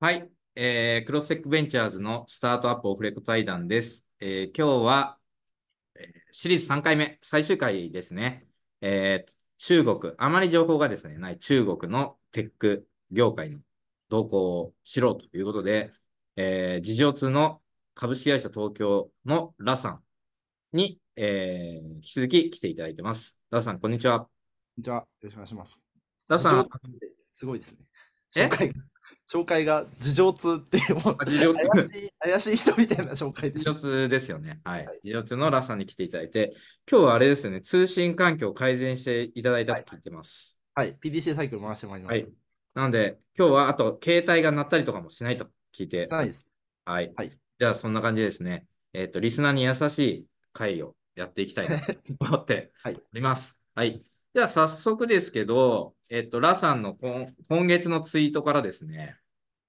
はい、えー、クロステックベンチャーズのスタートアップオフレコ対談です。えー、今日は、えー、シリーズ3回目、最終回ですね。えー、中国、あまり情報がですね、ない中国のテック業界の動向を知ろうということで、えー、事情通の株式会社東京のラさんに、えー、引き続き来ていただいてます。ラさん、こんにちは。こんにちは。よろしくお願いします。ラさん。すごいですね。紹介紹介が事情通っていうも怪しい怪しい人みたいな紹介です。事情通ですよね。はい。事情通のラさんに来ていただいて、今日はあれですよね、通信環境を改善していただいたと聞いてます。はい、はい、PDC サイクル回してまいりました。はい、なので、今日はあと、携帯が鳴ったりとかもしないと聞いて。ないです。はい。はい、じゃあ、そんな感じですね。えっ、ー、と、リスナーに優しい回をやっていきたいなと思って おります。はい、では。早速ですけど、えっ、と、ラさんの今今月のツイートからですね、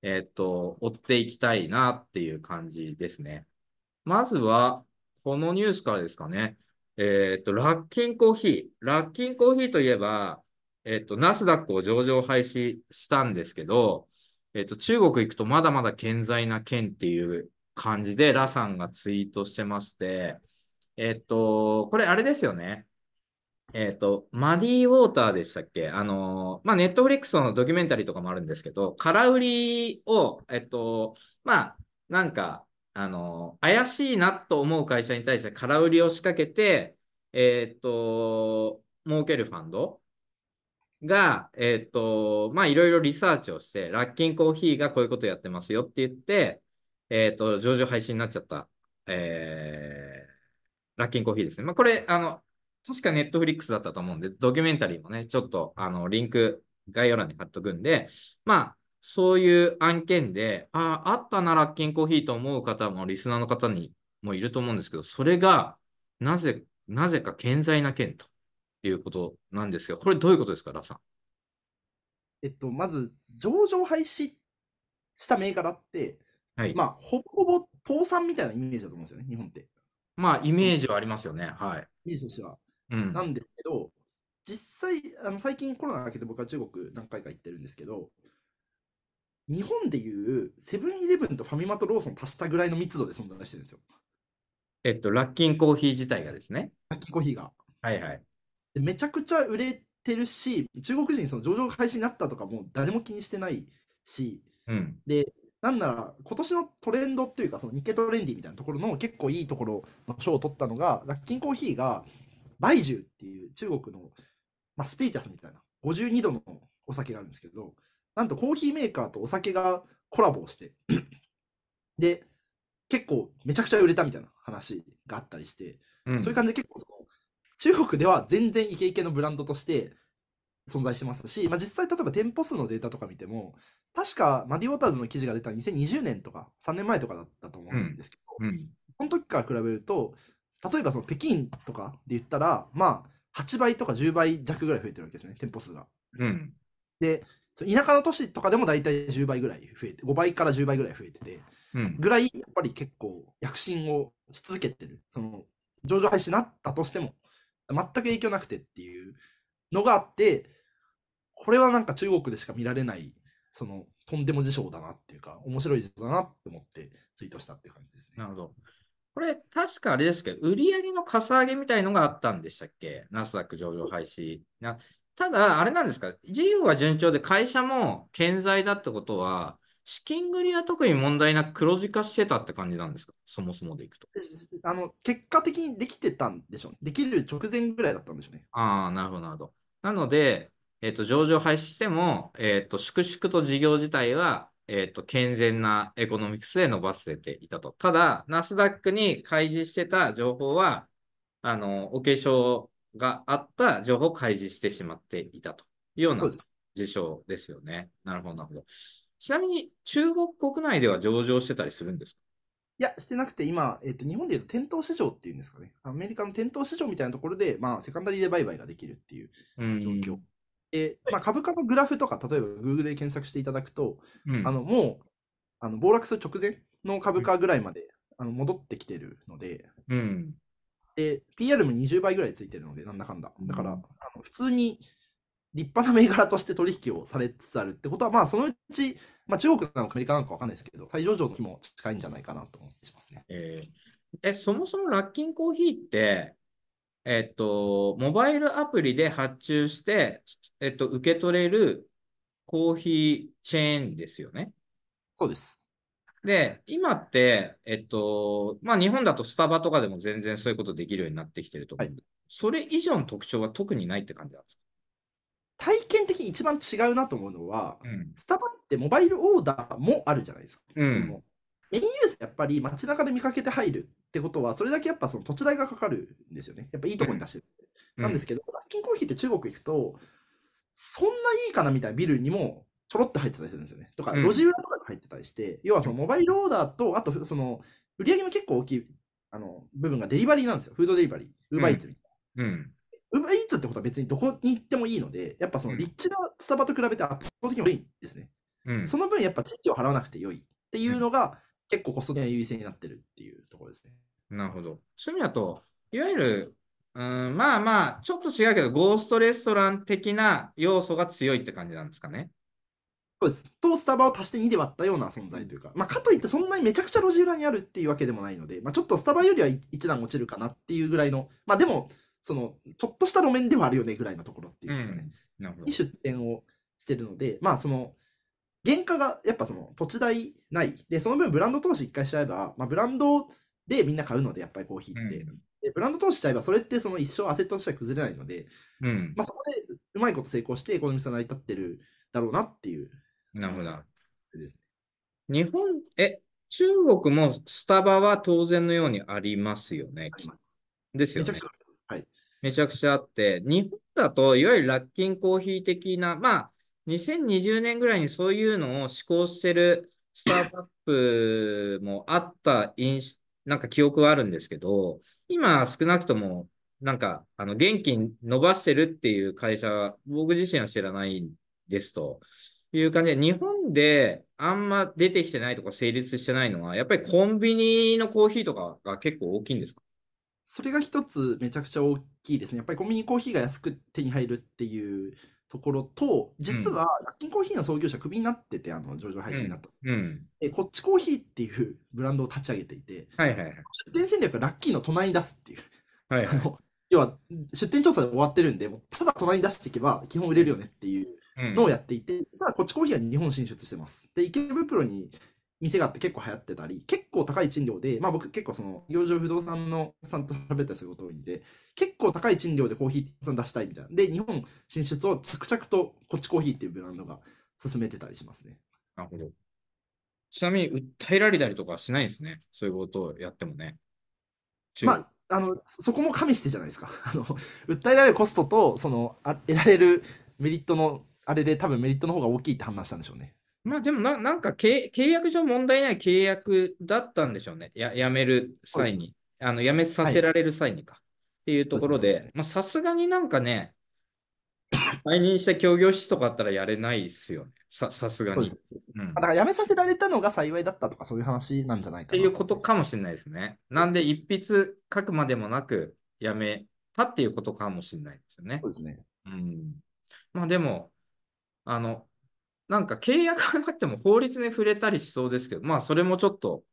えっと、追っていきたいなっていう感じですね。まずは、このニュースからですかね。えっと、ラッキンコーヒー。ラッキンコーヒーといえば、えっと、ナスダックを上場廃止したんですけど、えっと、中国行くとまだまだ健在な県っていう感じで、ラさんがツイートしてまして、えっと、これあれですよね。えっ、ー、と、マディ・ウォーターでしたっけ？あの、まあ、ネットフリックスのドキュメンタリーとかもあるんですけど、空売りを、えっと、まあ、なんか、あの、怪しいなと思う会社に対して空売りを仕掛けて、えっと、儲けるファンドが、えっと、まあ、いろいろリサーチをして、ラッキンコーヒーがこういうことやってますよって言って、えっと、上場廃止になっちゃった、えー、ラッキンコーヒーですね。まあ、これ、あの、確かネットフリックスだったと思うんで、ドキュメンタリーもね、ちょっとあのリンク概要欄に貼っとくんで、まあ、そういう案件で、ああ、あったな、ラッキンコーヒーと思う方も、リスナーの方にもいると思うんですけど、それが、なぜ、なぜか健在な件ということなんですが、これどういうことですか、ラさん。えっと、まず、上場廃止した銘柄って、はい、まあ、ほぼほぼ倒産みたいなイメージだと思うんですよね、日本って。まあ、イメージはありますよね。はい。イメージとしては。なんですけど、実際、あの最近コロナ明けて僕は中国何回か行ってるんですけど、日本でいうセブンイレブンとファミマとローソン足したぐらいの密度で存在してるんですよ。えっと、ラッキンコーヒー自体がですね。ラッキンコーヒーが。はいはい。でめちゃくちゃ売れてるし、中国人その上場開始になったとかも誰も気にしてないし、うん、で、なんなら今年のトレンドっていうか、その日経トレンディみたいなところの結構いいところの賞を取ったのが、ラッキンコーヒーがバイジっていう中国の、まあ、スピーチャスみたいな52度のお酒があるんですけど、なんとコーヒーメーカーとお酒がコラボをして で、結構めちゃくちゃ売れたみたいな話があったりして、うん、そういう感じで結構その中国では全然イケイケのブランドとして存在してますし、まあ、実際例えば店舗数のデータとか見ても、確かマディ・ウォーターズの記事が出た2020年とか3年前とかだったと思うんですけど、うん。うん、この時から比べると、例えばその北京とかで言ったら、まあ、8倍とか10倍弱ぐらい増えてるわけですね、店舗数が。うん、で、田舎の都市とかでも大体10倍ぐらい増えて、5倍から10倍ぐらい増えてて、うん、ぐらいやっぱり結構躍進をし続けてる。その上場廃止になったとしても、全く影響なくてっていうのがあって、これはなんか中国でしか見られない、そのとんでも事象だなっていうか、面白い事象だなって思ってツイートしたっていう感じですね。なるほど。これ、確かあれですけど、売上のかさ上げみたいのがあったんでしたっけ？ナスダック上場廃止。なただ、あれなんですか、事業が順調で会社も健在だってことは、資金繰りは特に問題なく黒字化してたって感じなんですか？そもそもでいくと。あの、結果的にできてたんでしょう、ね。できる直前ぐらいだったんでしょうね。ああ、なるほど、なるほど。なので、えっ、ー、と、上場廃止しても、えっ、ー、と、粛々と事業自体はえっ、ー、と、健全なエコノミクスで伸ばせていたと。ただ、ナスダックに開示してた情報は、あの、お化粧があった情報を開示してしまっていたというような事象ですよね。なるほど、なるほど。ちなみに、中国国内では上場してたりするんですか？いや、してなくて、今、えっ、ー、と、日本でいうと店頭市場っていうんですかね。アメリカの店頭市場みたいなところで、まあ、セカンダリーで売買ができるっていう状況えまあ、株価のグラフとか、例えば Google で検索していただくと、うん、あのもうあの暴落する直前の株価ぐらいまで、あの戻ってきてるので、うん、で、PR も20倍ぐらいついてるので、なんだかんだ。だから、あの普通に立派な銘柄として取引をされつつあるってことは、まあ、そのうち、まあ、中国なのかアメリカなのか分かんないですけど、再上場の日も近いんじゃないかなと思ってしますね。えー、え、そもそもラッキンコーヒーって、えっと、モバイルアプリで発注して、えっと、受け取れるコーヒーチェーンですよね。そうです。で、今って、えっと、まあ日本だとスタバとかでも全然そういうことできるようになってきてると思うんで、はい、それ以上の特徴は特にないって感じなんですか？体験的に一番違うなと思うのは、うん、スタバってモバイルオーダーもあるじゃないですか。うん、そのメインユースやっぱり街中で見かけて入るってことは、それだけやっぱその土地代がかかるんですよね。やっぱいいところに出してる。うん、なんですけど、ラッキンコーヒーって中国行くと、そんないいかなみたいなビルにもちょろって入ってたりするんですよね。とか、路地裏とかに入ってたりして、要はそのモバイルオーダーと、あとその売り上げの結構大きいあの部分がデリバリーなんですよ。フードデリバリー。ウーバーイーツみたいな。うんウーバーイーツってことは別にどこに行ってもいいので、やっぱその立地なスタバと比べて圧倒的に多いんですね。うん、その分やっぱ手を払わなくて良いっていうのが、結構コスト的な優位性になってるっていうところですね。なるほど。そういう意味だと、いわゆる、うん、まあまあ、ちょっと違うけど、ゴーストレストラン的な要素が強いって感じなんですかね。そうです。と、スタバを足して2で割ったような存在というか、まあ、かといってそんなにめちゃくちゃ路地裏にあるっていうわけでもないので、まあ、ちょっとスタバよりは一段落ちるかなっていうぐらいの、まあ、でも、その、ちょっとした路面ではあるよねぐらいのところっていうかね、うん、に出店をしてるので、まあ、その、原価がやっぱその土地代ない。で、その分ブランド投資一回しちゃえば、まあ、ブランドでみんな買うので、やっぱりコーヒーって。うん、でブランド投資しちゃえば、それってその一生アセットとしては崩れないので、うん、まあ、そこでうまいこと成功して、この店成り立ってるだろうなっていう。なるほど。です日本、え、中国もスタバは当然のようにありますよね。ですよね。はい。めちゃくちゃあって、日本だといわゆるラッキンコーヒー的な、まあ、2020年ぐらいにそういうのを施行してるスタートアップもあった印なんか記憶はあるんですけど、今少なくともなんかあの現金伸ばしてるっていう会社は僕自身は知らないですという感じで、日本であんま出てきてないとか成立してないのは、やっぱりコンビニのコーヒーとかが結構大きいんですか？それが一つめちゃくちゃ大きいですね。やっぱりコンビニコーヒーが安く手に入るっていうところと、実は、ラッキンコーヒーの創業者、クビになってて、あの上場配信になった、うん、え。こっちコーヒーっていう ブランドを立ち上げていて、はいはいはい、出店戦略はラッキーの隣に出すっていう。はいはい、要は、出店調査で終わってるんで、ただ隣に出していけば、基本売れるよねっていうのをやっていて、実はこっちコーヒーは日本進出してます。で、池袋に店があって結構流行ってたり、結構高い賃料で、まあ僕結構その、業場不動産のさんと喋ったりすること多いんで、結構高い賃料でコーヒー出したいみたいな。で、日本進出を着々とこっちコーヒーっていうブランドが進めてたりしますね。なるほど。ちなみに訴えられたりとかしないですね？そういうことをやってもね。まあ、あの、そこも加味してじゃないですか。あの、訴えられるコストと、その、あ得られるメリットの、あれで多分メリットの方が大きいって話したんでしょうね。まあでもな、なんか契約上問題ない契約だったんでしょうね。や辞める際に。あの辞めさせられる際にか。はい、っていうところで、さすがになんかね、退任した協業士とかあったらやれないですよね。さすがに。うん、だから辞めさせられたのが幸いだったとかそういう話なんじゃないかな。っていうことかもしれないですね。なんで一筆書くまでもなく辞めたっていうことかもしれないですよね。そうですね。うん。まあでも、あの、なんか契約がなくても法律に触れたりしそうですけど、まあそれもちょっと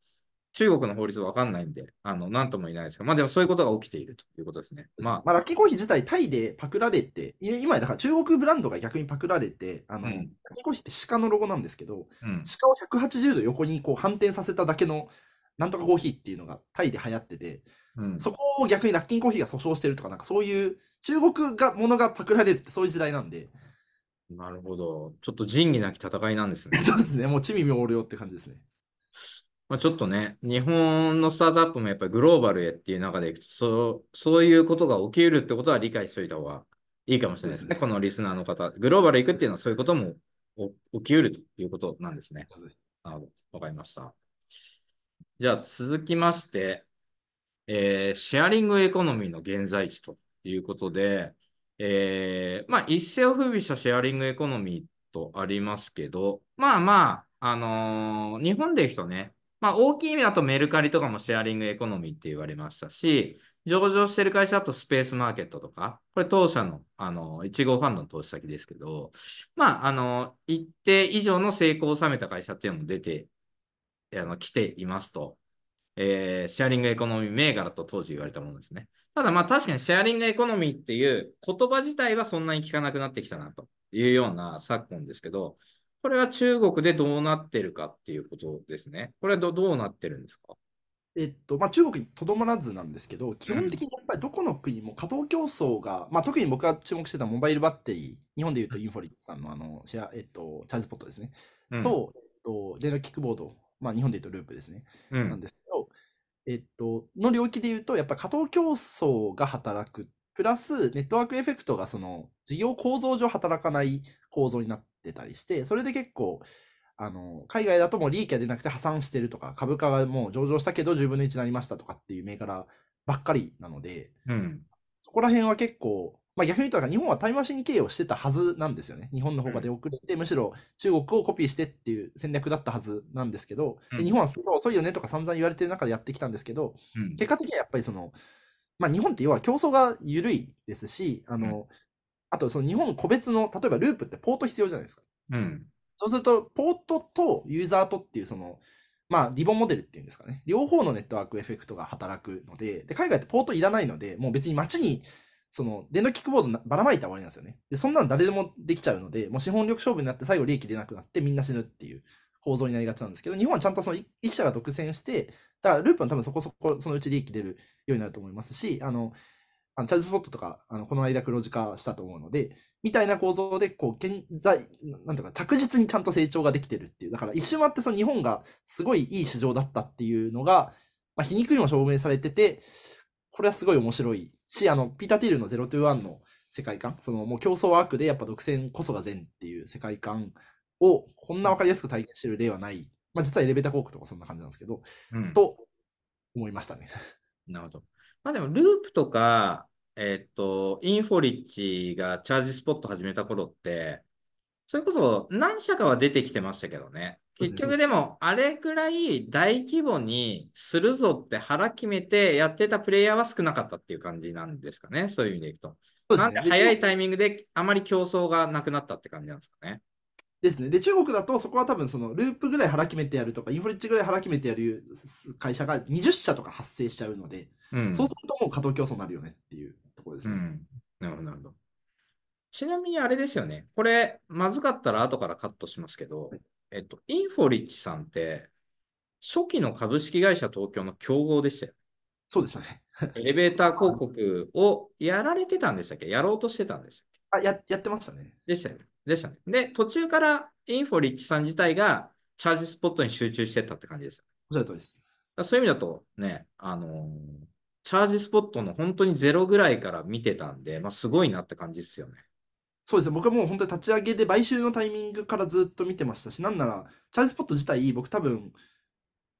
中国の法律わかんないんで、あの、なんとも言えないですが、まあでもそういうことが起きているということですね。まあ、まあ、ラッキーコーヒー自体タイでパクられて、今だから中国ブランドが逆にパクられて、あの、うん、ラッキーコーヒーって鹿のロゴなんですけど、うん、鹿を180度横にこう反転させただけのなんとかコーヒーっていうのがタイで流行ってて、うん、そこを逆にラッキーコーヒーが訴訟してるとか、なんかそういう中国がものがパクられるってそういう時代なんで、なるほど。ちょっと仁義なき戦いなんですね。そうですね。もう地味妙量って感じですね。まあ、ちょっとね、日本のスタートアップもやっぱりグローバルへっていう中でいくと、そうそういうことが起きうるってことは理解しておいた方がいいかもしれないですね。すねこのリスナーの方。グローバル行くっていうのはそういうことも起きうるということなんですね。なるほど。わかりました。じゃあ続きまして、えー、シェアリングエコノミーの現在地ということで、えー、まあ、一世を風靡したシェアリングエコノミーとありますけど、まあまあ、あのー、日本でいくとね、まあ、大きい意味だとメルカリとかもシェアリングエコノミーって言われましたし、上場してる会社だとスペースマーケットとか、これ当社のあの1号ファンドの投資先ですけど、まあ、あの、一定以上の成功を収めた会社っていうのも出て、あの来ていますと、えー、シェアリングエコノミー銘柄と当時言われたものですね。ただまあ確かにシェアリングエコノミーっていう言葉自体はそんなに聞かなくなってきたなというような昨今ですけど、これは中国でどうなってるかっていうことですね。これはどどうなってるんですか？えっとまあ、中国にとどまらずなんですけど、基本的にやっぱりどこの国も過当競争が、まあ、特に僕が注目してたモバイルバッテリー、日本でいうとインフォリックさんのあのシェア、えっと、チャージスポットですね、うん。と、えっと、電動キックボード、まあ、日本でいうとループですね、うん。なんですえっと、の領域でいうと、やっぱり過当競争が働く、プラスネットワークエフェクトがその事業構造上働かない構造になってたりして、それで結構、あの海外だともう利益が出なくて破産してるとか、株価がもう上場したけど10分の1になりましたとかっていう銘柄ばっかりなので、うん。そこら辺は結構、まあ、逆に言うと、日本はタイムマシン経営をしてたはずなんですよね。日本の方が出遅れて、むしろ中国をコピーしてっていう戦略だったはずなんですけど、うんで日本はスピードが遅いよねとか散々言われてる中でやってきたんですけど、うん。結果的にはやっぱりその、まあ、日本って要は競争が緩いですし、あの、あとその日本個別の、例えばループってポート必要じゃないですか。うん。そうすると、ポートとユーザーとっていう、その、まあ、リボンモデルっていうんですかね。両方のネットワークエフェクトが働くので、で、海外ってポートいらないので、もう別に街に、その、電動キックボードばらまいたら終わりなんですよね。で、そんなの誰でもできちゃうので、もう資本力勝負になって最後利益出なくなってみんな死ぬっていう構造になりがちなんですけど、日本はちゃんとその一社が独占して、だからループは多分そこそこそのうち利益出るようになると思いますし、あの、あのチャージスポットとか、あのこの間黒字化したと思うので、みたいな構造で、こう、現在、なんとか着実にちゃんと成長ができてるっていう。だから一周回ってその日本がすごいいい市場だったっていうのが、まあ、皮肉にも証明されてて、これはすごい面白いし、あの、ピーター・ティールの021の世界観、そのもう競争は悪でやっぱ独占こそが善っていう世界観をこんなわかりやすく体現してる例はない。まあ実はエレベーター広告とかそんな感じなんですけど、うん。と思いましたね。なるほど。まあでも、ループとか、えっと、インフォリッチがチャージスポット始めた頃って、それこそ何社かは出てきてましたけどね。結局でも、あれぐらい大規模にするぞって腹決めてやってたプレイヤーは少なかったっていう感じなんですかね。そういう意味でいくと。なんで。早いタイミングであまり競争がなくなったって感じなんですかね。ですね。で、中国だとそこは多分そのループぐらい腹決めてやるとか、インフレッチぐらい腹決めてやる会社が20社とか発生しちゃうので、うん。そうするともう過当競争になるよねっていうところですね。うん。なるほど、なるほど。ちなみにあれですよね。これ、まずかったら後からカットしますけど、えっと、インフォリッチさんって、初期の株式会社東京の競合でしたよ。そうでしたね。エレベーター広告をやられてたんでしたっけ？やろうとしてたんでしたっあ、や、やってましたね。けでしたよね。でしたね。で、途中からインフォリッチさん自体がチャージスポットに集中してったって感じですよ。おっしゃる通りです。そういう意味だとね、あのーチャージスポットの本当にゼロぐらいから見てたんで、まあ、すごいなって感じですよね。そうですね。僕はもう本当に立ち上げで買収のタイミングからずっと見てましたし、なんなら、チャージスポット自体、僕多分、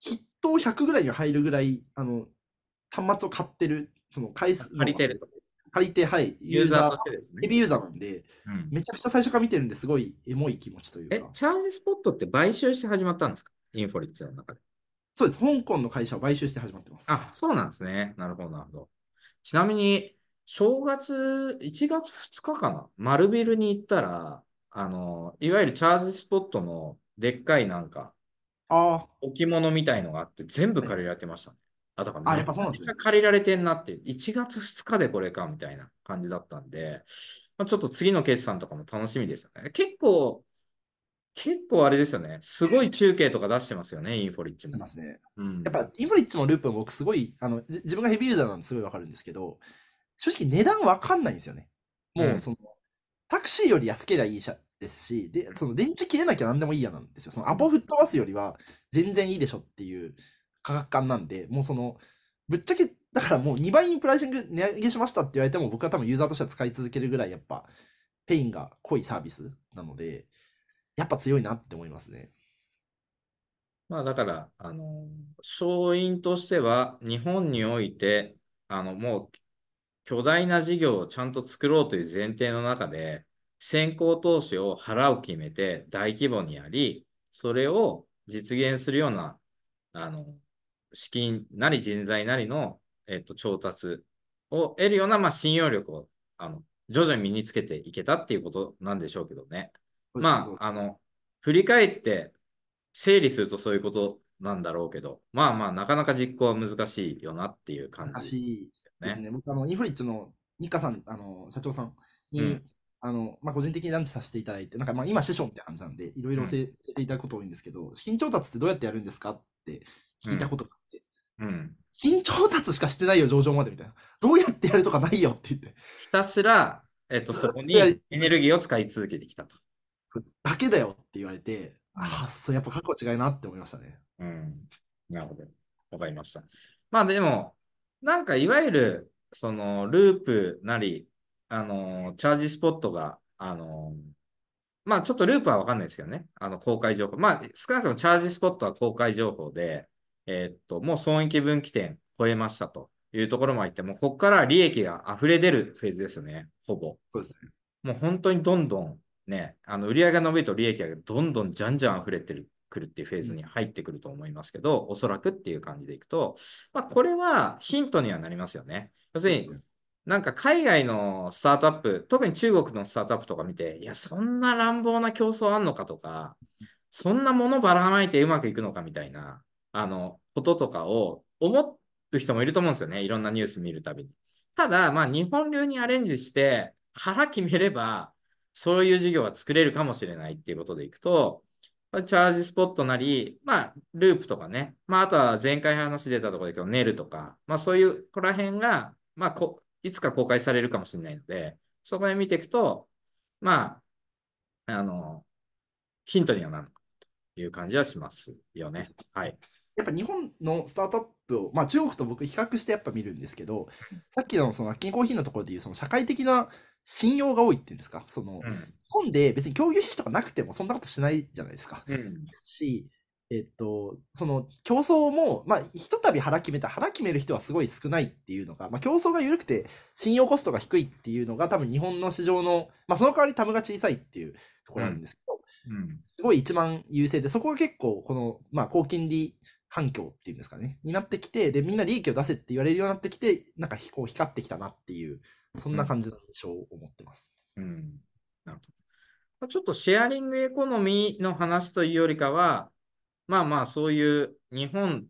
筆頭100ぐらいに入るぐらい、あの、端末を買ってる、その回数、借りてると。借りて、はい、ユーザーとしてですね。ヘビーユーザーなんで、うんめちゃくちゃ最初から見てるんですごいエモい気持ちというか、、えチャージスポットって買収して始まったんですか？インフォリッチの中で。そうです。香港の会社を買収して始まってます。あ、そうなんですね。なるほど、なるほど。ちなみに、正月、1月2日かな？丸ビルに行ったら、あの、いわゆるチャージスポットのでっかいなんか、あ置物みたいのがあって、全部借りられてましたね。あ、だからあめやっぱそうなんですねちゃ借りられてんなって、1月2日でこれかみたいな感じだったんで、まあ、ちょっと次の決算とかも楽しみですよね。結構、結構あれですよね。すごい中継とか出してますよね、インフォリッチあ、もま。すね。うんやっぱ、インフリッチもループも僕すごい、あの、じ自分がヘビーユーザーなんですごいわかるんですけど、正直値段わかんないんですよね。もううんその、タクシーより安ければいい車ですし、で、その電池切れなきゃ何でもいいやなんですよ。そのアポ吹っ飛ばすよりは全然いいでしょっていう価格感なんで、もうその、ぶっちゃけ、だからもう2倍にプライシング値上げしましたって言われても僕は多分ユーザーとしては使い続けるぐらいやっぱペインが濃いサービスなので、やっぱ強いなって思いますね。まあだから、あの、勝因としては、日本において、あの、もう巨大な事業をちゃんと作ろうという前提の中で、先行投資を払う決めて大規模にやり、それを実現するような、あの、資金なり人材なりの、えっと、調達を得るような、まあ、信用力をあの徐々に身につけていけたっていうことなんでしょうけどね。まあ、あの、振り返って整理するとそういうことなんだろうけど、まあまあ、なかなか実行は難しいよなっていう感じ、ね、難しいですね。僕、あの、インフリッチのニカさん、あの、社長さんに、うん、あの、まあ、個人的にランチさせていただいて、なんかまあ今、師匠みたいな感じなんで、いろいろ教えていただくこと多いんですけど、うん、資金調達ってどうやってやるんですかって聞いたことがあって、うん。資金調達しかしてないよ、上場までみたいな。どうやってやるとかないよって言って。ひたすら、えっと、そこにエネルギーを使い続けてきたと。だけだよって言われて、ああ、そう、やっぱ覚悟違いなって思いましたね。うん。なるほど。わかりました。まあでも、なんかいわゆる、その、ループなり、あの、チャージスポットが、あの、まあちょっとループはわかんないですけどね。あの、公開情報。まあ少なくともチャージスポットは公開情報で、えー、っと、もう損益分岐点超えましたというところもあって、もうここから利益が溢れ出るフェーズですね。ほぼ。そうですね。もう本当にどんどんね、あの売上が伸びると利益がどんどんじゃんじゃん溢れてるくるっていうフェーズに入ってくると思いますけど、おそらくっていう感じでいくと、まあ、これはヒントにはなりますよね。要するに、なんか海外のスタートアップ、特に中国のスタートアップとか見て、いや、そんな乱暴な競争あんのかとか、そんなものばらまいてうまくいくのかみたいな、あの、こととかを思う人もいると思うんですよね。いろんなニュース見るたびに。ただ、まあ、日本流にアレンジして、腹決めれば、そういう事業は作れるかもしれないっていうことでいくと、チャージスポットなり、まあ、ループとかね、まあ、あとは前回話出たところだけど、ネルとか、まあ、そういうここら辺が、まあこ、いつか公開されるかもしれないので、そこへ見ていくと、まあ、あの、ヒントにはなるという感じはしますよね。はい。やっぱ日本のスタートアップを、まあ、中国と僕比較してやっぱ見るんですけど、さっきのその金コーヒーのところでいうその社会的な信用が多いっていうんですか、その、うん、本で別に共有費とかなくてもそんなことしないじゃないですか。うん、し、えっと、その競争も、まあ、ひとたび腹決めた腹決める人はすごい少ないっていうのが、まあ、競争が緩くて信用コストが低いっていうのが多分日本の市場の、まあ、その代わりタムが小さいっていうところなんですけど、うん、すごい一番優勢で、そこが結構この、まあ、高金利環境っていうんですかね、になってきて、で、みんな利益を出せって言われるようになってきて、なんかこう光ってきたなっていう、そんな感じの印象を持ってます。うん。なるほど。ちょっとシェアリングエコノミーの話というよりかは、まあまあ、そういう日本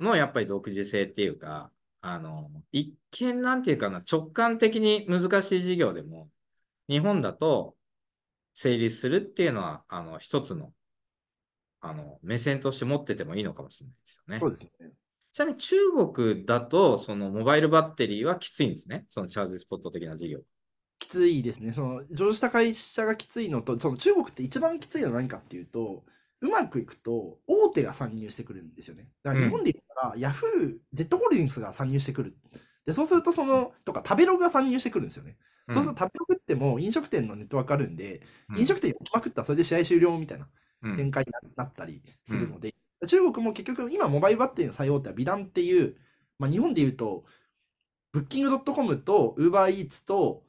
のやっぱり独自性っていうか、あの、一見なんていうかな、直感的に難しい事業でも、日本だと成立するっていうのは、あの、一つの、あの、目線として持っててもいいのかもしれないですよね。そうですね。ちなみに中国だと、そのモバイルバッテリーはきついんですね？そのチャージスポット的な事業。きついですね。その上場した会社がきついのと、その中国って一番きついのは何かっていうと、うまくいくと大手が参入してくるんですよね。だから日本で言ったら、うん、ヤフー、Z ホールディングスが参入してくる。で、そうするとその、とか食べログが参入してくるんですよね。うん、そうすると食べログっても飲食店のネットワークあるんで、うん、飲食店焼きまくったらそれで試合終了みたいな展開になったりするので、中国も結局、今、モバイルバッテリーの最大手はビダンっていう、まあ、日本で言うと、ブッキングドットコムとウーバーイーツと、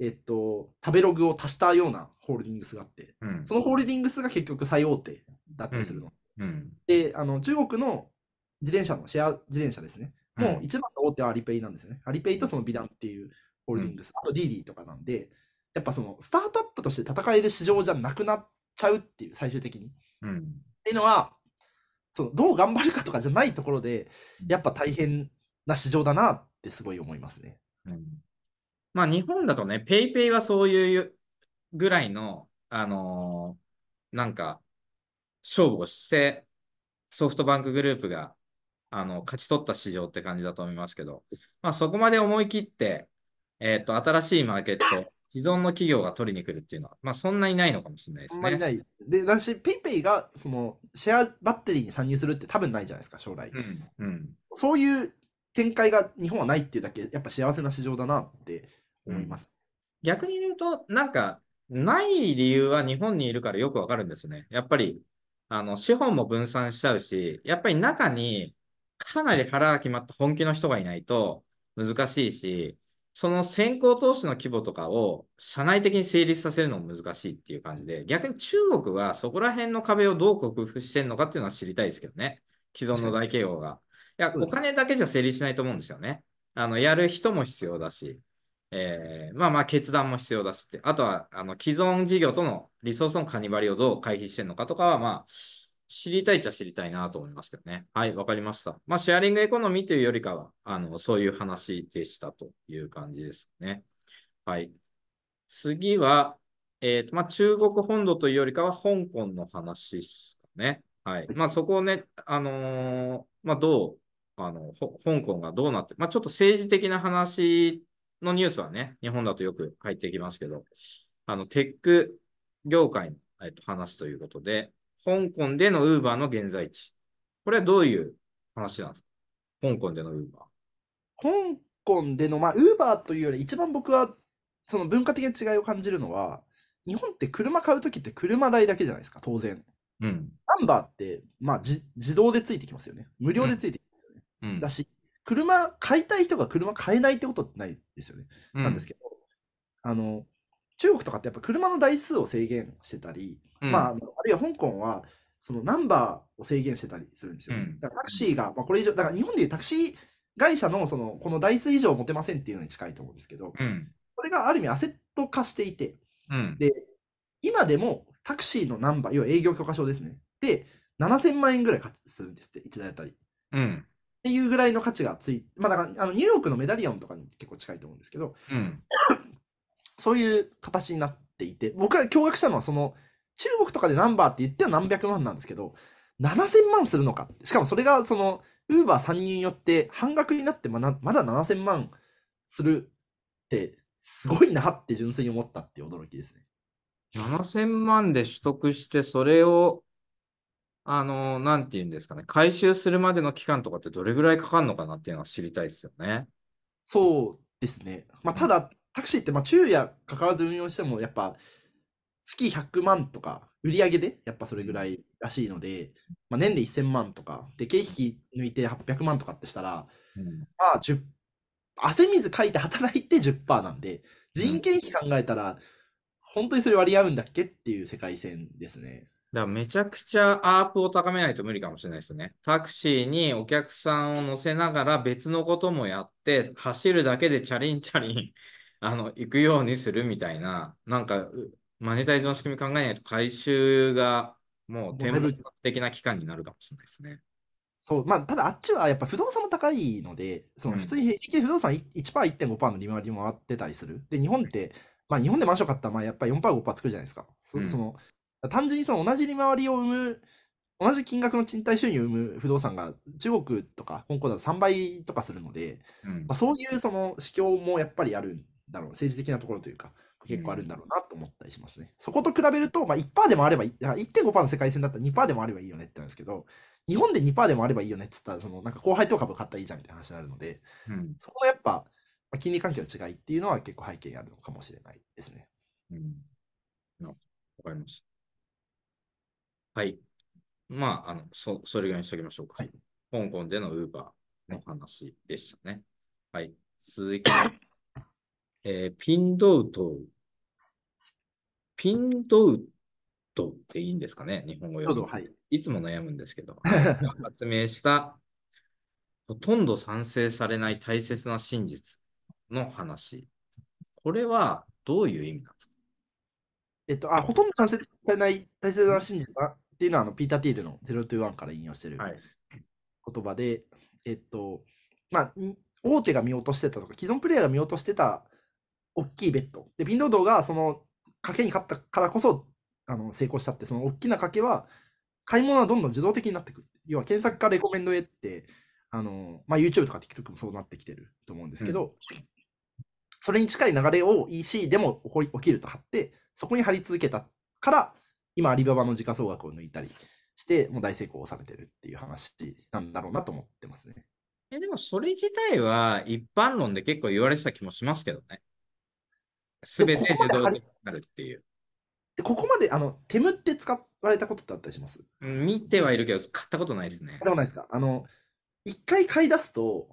えっと、食べログを足したようなホールディングスがあって、うん、そのホールディングスが結局最大手だったりするの。うん。うん、で、あの、中国の自転車のシェア自転車ですね。もう一番の大手は Alipay なんですよね。 Alipay とその美団っていうホールディングス、あと DiDi とかなんで、やっぱそのスタートアップとして戦える市場じゃなくなっちゃうっていう、最終的に。うん、っていうのは、そのどう頑張るかとかじゃないところで、やっぱ大変な市場だなってすごい思いますね。うん、まあ日本だとね、 PayPay はそういうぐらいの、あのー、なんか、勝負をして、ソフトバンクグループがあの勝ち取った市場って感じだと思いますけど、まあ、そこまで思い切って、えーと、新しいマーケット、既存の企業が取りに来るっていうのは、まあ、そんなにないのかもしれないですね。あんまりない。で、だし、 PayPay がそのシェアバッテリーに参入するって多分ないじゃないですか、将来。うんうん、そういう展開が日本はないっていうだけ、やっぱ幸せな市場だなって思います。うん、逆に言うと、なんか、ない理由は日本にいるからよくわかるんですね。やっぱり、あの、資本も分散しちゃうし、やっぱり中にかなり腹が決まった本気の人がいないと難しいし、その先行投資の規模とかを社内的に成立させるのも難しいっていう感じで、逆に中国はそこら辺の壁をどう克服してるのかっていうのは知りたいですけどね。既存の大企業が。いや、お金だけじゃ成立しないと思うんですよね。あのやる人も必要だし、えー、まあまあ決断も必要だしって、あとはあの既存事業とのリソースのカニバリをどう回避してるのかとかは、まあ、知りたいっちゃ知りたいなと思いますけどね。はい、わかりました。まあ、シェアリングエコノミーというよりかは、あのそういう話でしたという感じですね。はい。次は、えーとまあ、中国本土というよりかは香港の話ですかね。はい。まあ、そこをね、あのー、まあ、どう、あの、香港がどうなって、まあ、ちょっと政治的な話のニュースはね、日本だとよく入ってきますけど、あの、テック業界の、えっと、話ということで、香港でのウーバーの現在地。これはどういう話なんですか？香港でのウーバー。香港での、まあ、ウーバーというより、一番僕は、その文化的な違いを感じるのは、日本って車買うときって車代だけじゃないですか、当然。うん。ナンバーって、まあ、自動でついてきますよね。無料でついてきますよね。うん、だし、車買いたい人が車買えないってことってないですよね。うん、なんですけど、あの、中国とかってやっぱ車の台数を制限してたり、うん、まあ、あるいは香港は、そのナンバーを制限してたりするんですよね。だからタクシーが、まあ、これ以上、だから日本でいうタクシー会社のそのこの台数以上持てませんっていうのに近いと思うんですけど、うん、これがある意味アセット化していて、うん、で、今でもタクシーのナンバー、要は営業許可証ですね。で、7000万円ぐらいするんですって、1台あたり。うん。っていうぐらいの価値がついまあだからあのニューヨークのメダリオンとかに結構近いと思うんですけど、うん、そういう形になっていて、僕が驚愕したのはその、中国とかでナンバーって言っては何百万なんですけど、7000万するのか。しかもそれがその、ウーバー参入によって半額になってまだまだ7000万するって、すごいなって純粋に思ったっていう驚きですね。7000万で取得して、それをあの、なんて言うんですかね、回収するまでの期間とかってどれぐらいかかるのかなっていうのは知りたいですよね。そうですね。まあ、ただ、タクシーってまあ昼夜関わらず運用しても、やっぱ月100万とか、売り上げでやっぱそれぐらいらしいので、まあ、年で1000万とか、で、経費抜いて800万とかってしたら、うん、まあ、10、汗水かいて働いて10%なんで、人件費考えたら、本当にそれ割り合うんだっけっていう世界線ですね。だからめちゃくちゃアープを高めないと無理かもしれないですね。タクシーにお客さんを乗せながら別のこともやって、走るだけでチャリンチャリンあの行くようにするみたいな、なんかマネタイズの仕組み考えないと回収がもう天文的な期間になるかもしれないですね。そう、まあ、ただあっちはやっぱ不動産も高いので、その普通に平均不動産1%、1.5%の利回りも回ってたりする。で、日本って、まあ日本でマンション買ったらまあやっぱり4%、5%作るじゃないですか。そ,、その単純にその同じ利回りを生む、同じ金額の賃貸収入を生む不動産が中国とか香港だと3倍とかするので、うん、まあ、そういうその市況もやっぱりあるんだろう、政治的なところというか、結構あるんだろうなと思ったりしますね。うん、そこと比べると、まあ、1%でもあればいい、1.5%の世界線だったら2%でもあればいいよねって言うんですけど、日本で2%でもあればいいよねって言ったら、そのなんか後輩と株買ったらいいじゃんみたいな話になるので、うん、そこのやっぱ、まあ、金利関係の違いっていうのは結構背景にあるのかもしれないですね。うん。わかりました。はい。まあ、あの、そ、それぐらいにしておきましょうか。はい、香港でのウーバーの話でしたね。はい。続きえー、ピンドウトピンドウトっていいんですかね日本語読む。はい。いつも悩むんですけど、発明したほとんど賛成されない大切な真実の話。これはどういう意味なんですか？えっと、あ、ほとんど賛成されない大切な真実はっていうのはあのピーター・ティールの021から引用してる言葉で、はい、えっと、まあ、大手が見落としてたとか、既存プレイヤーが見落としてた大きいベッド。で、ピンドードがその賭けに勝ったからこそあの成功したって、その大きな賭けは、買い物はどんどん自動的になってくる。要は検索かレコメンドへって、あのまあ、YouTube とか TikTok もそうなってきてると思うんですけど、うん、それに近い流れを EC でも起きると貼って、そこに貼り続けたから、今、アリババの時価総額を抜いたりして、もう大成功を収めてるっていう話なんだろうなと思ってますね。えでも、それ自体は一般論で結構言われてた気もしますけどね。すべて自動的になるっていう。でここまで、あの、テムって使われたことってあったりします？見てはいるけど、買ったことないですね。でもないですか？あの、一回買い出すと、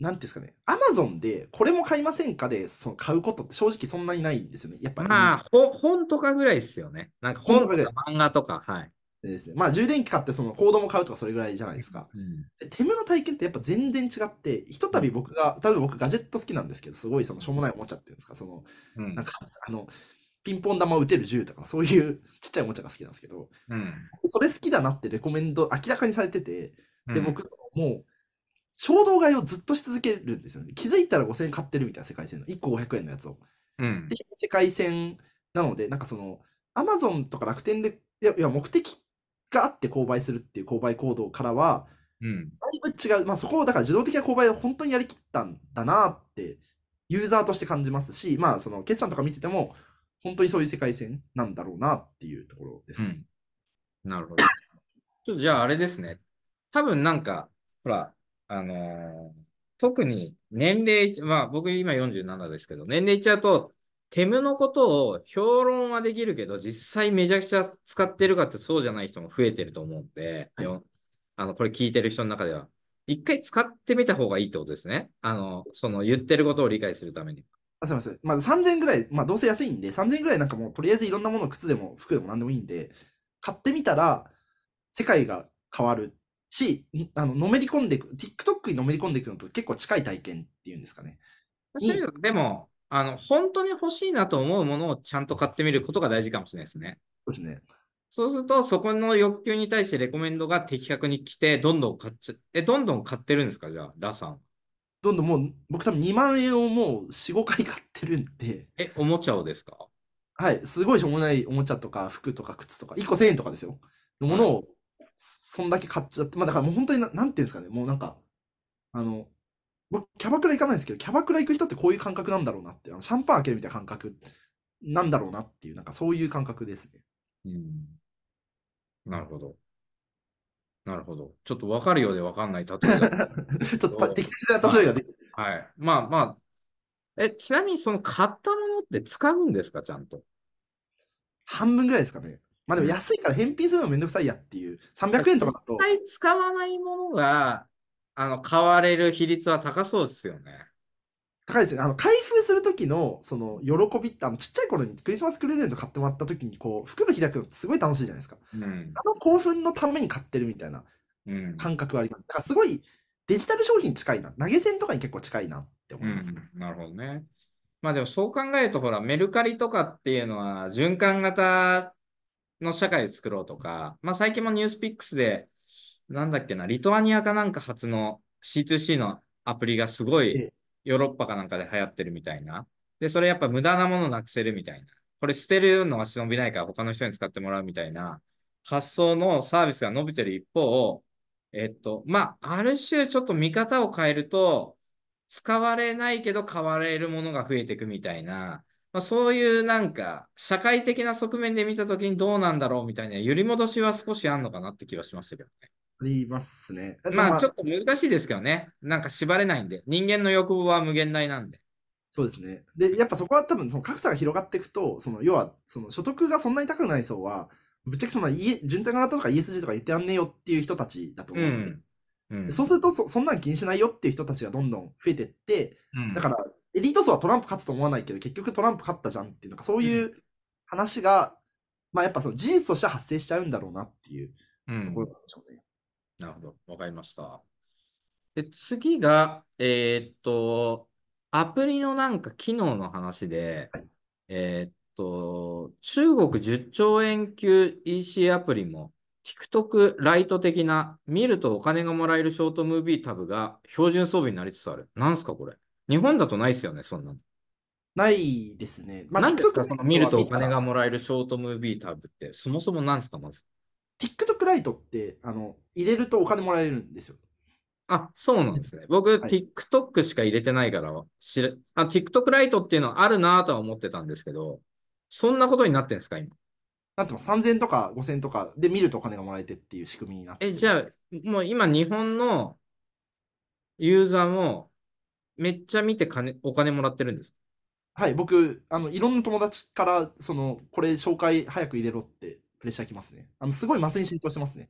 なんていうんですかね、アマゾンでこれも買いませんかでその買うことって正直そんなにないんですよね。やっぱまあ、本とかぐらいですよね。なんか本とか漫画とか、はい。でですね、まあ充電器買ってそのコードも買うとかそれぐらいじゃないですか。うん。テムの体験ってやっぱ全然違って、ひとたび僕が、例えば僕ガジェット好きなんですけど、すごいそのしょうもないおもちゃっていうんですか、その、うんなんか、あの、ピンポン玉を打てる銃とか、そういう ちっちゃいおもちゃが好きなんですけど、うん。それ好きだなってレコメンド明らかにされてて、で、うん僕、もう、衝動買いをずっとし続けるんですよね。気づいたら5000円買ってるみたいな世界線の、1個500円のやつを。うん世界線なので、なんかその、アマゾンとか楽天で、いや、いや目的があって購買するっていう購買行動からは、うん。だいぶ違う。まあそこを、だから受動的な購買を本当にやりきったんだなって、ユーザーとして感じますし、まあその決算とか見てても、本当にそういう世界線なんだろうなっていうところですね。うん。なるほど。ちょっとじゃああれですね。多分なんか、ほら、あのー特に年齢、まあ僕今47ですけど、年齢いっちゃうと、テムのことを評論はできるけど、実際めちゃくちゃ使ってるかってそうじゃない人も増えてると思うんで、はいよあの、これ聞いてる人の中では。一回使ってみた方がいいってことですね。あの、その言ってることを理解するために。あすみません。まあ3000円ぐらい、まあどうせ安いんで、3000円ぐらいなんかもうとりあえずいろんなもの、靴でも服でも何でもいいんで、買ってみたら世界が変わるし、んあの、のめり込んでいく、TikTok にのめり込んでいくのと結構近い体験っていうんですかね。でも、あの、本当に欲しいなと思うものをちゃんと買ってみることが大事かもしれないですね。そうですね。そうすると、そこの欲求に対してレコメンドが的確に来て、どんどん買っちゃ、え、どんどん買ってるんですか？じゃあ、ラさん。どんどんもう、僕多分2万円をもう4、5回買ってるんで、え、おもちゃをですか？はい、すごいしょうもないおもちゃとか服とか靴とか、1個1000円とかですよ。のものを、そんだけ買っちゃって、まあだからもう本当にな、なんていうんですかね、もうなんか、あの、僕、キャバクラ行かないんですけど、キャバクラ行く人ってこういう感覚なんだろうなって、あのシャンパン開けるみたいな感覚なんだろうなっていう、なんかそういう感覚ですね。うん。なるほど。なるほど。ちょっと分かるようで分かんない例えが。ちょっとた適切な例えが出てはい。まあまあ。え、ちなみにその買ったものって使うんですかちゃんと？半分ぐらいですかね。まあでも安いから返品するのめんどくさいやっていう、300円とかだと実、際使わないものが、あの、買われる比率は高そうですよね。高いですね。あの、開封する時の、その、喜びって、あの、ちっちゃい頃にクリスマスプレゼント買ってもらった時に、こう、袋開くのってすごい楽しいじゃないですか。うん。あの興奮のために買ってるみたいなうん。感覚はあります。だからすごいデジタル商品に近いな。投げ銭とかに結構近いなって思います。うん、なるほどね。まあでもそう考えると、ほら、メルカリとかっていうのは循環型の社会を作ろうとか、まあ最近もニュースピックスで、なんだっけな、リトアニアかなんか初の C2C のアプリがすごいええヨーロッパかなんかで流行ってるみたいな。で、それやっぱ無駄なものなくせるみたいな。これ捨てるのは忍びないから他の人に使ってもらうみたいな発想のサービスが伸びてる一方、えっと、まあ、ある種ちょっと見方を変えると、使われないけど買われるものが増えていくみたいな、まあ、そういうなんか社会的な側面で見たときにどうなんだろうみたいな揺り戻しは少しあんのかなって気はしましたけどね。ありますね。まあちょっと難しいですけどね。なんか縛れないんで。人間の欲望は無限大なんで。そうですね。で、やっぱそこは多分、その格差が広がっていくと、その、要は、その、所得がそんなに高くない層は、ぶっちゃけそんな、家、潤沢型とか ESG とか言ってらんねえよっていう人たちだとう思うんで、ん。うん。そうするとそ、そんなん気にしないよっていう人たちがどんどん増えてって、うんだから、エリート層はトランプ勝つと思わないけど、結局トランプ勝ったじゃんっていう、なんかそういう話が、まあやっぱその事実としては発生しちゃうんだろうなっていううんところなんでしょうね。なるほど。わかりました。で、次が、えーっと、アプリのなんか機能の話で、はいえーっと、中国10兆円級 EC アプリも、TikTok ライト的な、見るとお金がもらえるショートムービータブが標準装備になりつつある。なんすか、これ。日本だとないですよね、そんなの。ないですね。まなんですか、その見るとお金はがもらえるショートムービータブって、そもそもなんすか、まず。TikTok ライトって、あの、入れるとお金もらえるんですよ。あ、そうなんですね。僕、はい TikTok しか入れてないから知れ、あ、TikTok ライトっていうのはあるなとは思ってたんですけど、そんなことになってんですか、今？なんていうの、3000円とか5000円とかで見るとお金がもらえてっていう仕組みになってえ、じゃあ、もう今、日本のユーザーもめっちゃ見て金、お金もらってるんですか？はい、僕、あの、いろんな友達から、その、これ紹介早く入れろってプレッシャーきますね。あの、すごいマスに浸透してますね。